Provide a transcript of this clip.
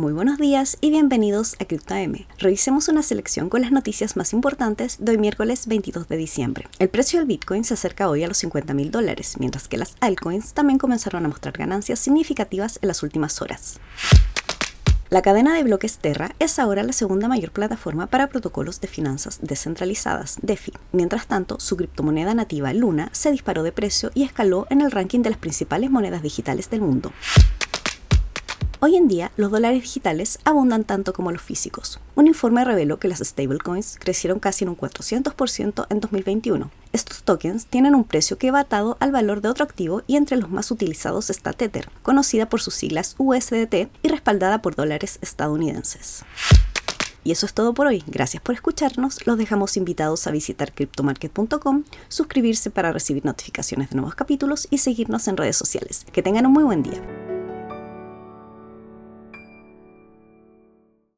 Muy buenos días y bienvenidos a CryptoM. Revisemos una selección con las noticias más importantes de hoy miércoles 22 de diciembre. El precio del Bitcoin se acerca hoy a los 50 mil dólares, mientras que las altcoins también comenzaron a mostrar ganancias significativas en las últimas horas. La cadena de bloques Terra es ahora la segunda mayor plataforma para protocolos de finanzas descentralizadas, DeFi. Mientras tanto, su criptomoneda nativa Luna se disparó de precio y escaló en el ranking de las principales monedas digitales del mundo. Hoy en día, los dólares digitales abundan tanto como los físicos. Un informe reveló que las stablecoins crecieron casi en un 400% en 2021. Estos tokens tienen un precio que va atado al valor de otro activo y entre los más utilizados está Tether, conocida por sus siglas USDT y respaldada por dólares estadounidenses. Y eso es todo por hoy. Gracias por escucharnos. Los dejamos invitados a visitar cryptomarket.com, suscribirse para recibir notificaciones de nuevos capítulos y seguirnos en redes sociales. Que tengan un muy buen día.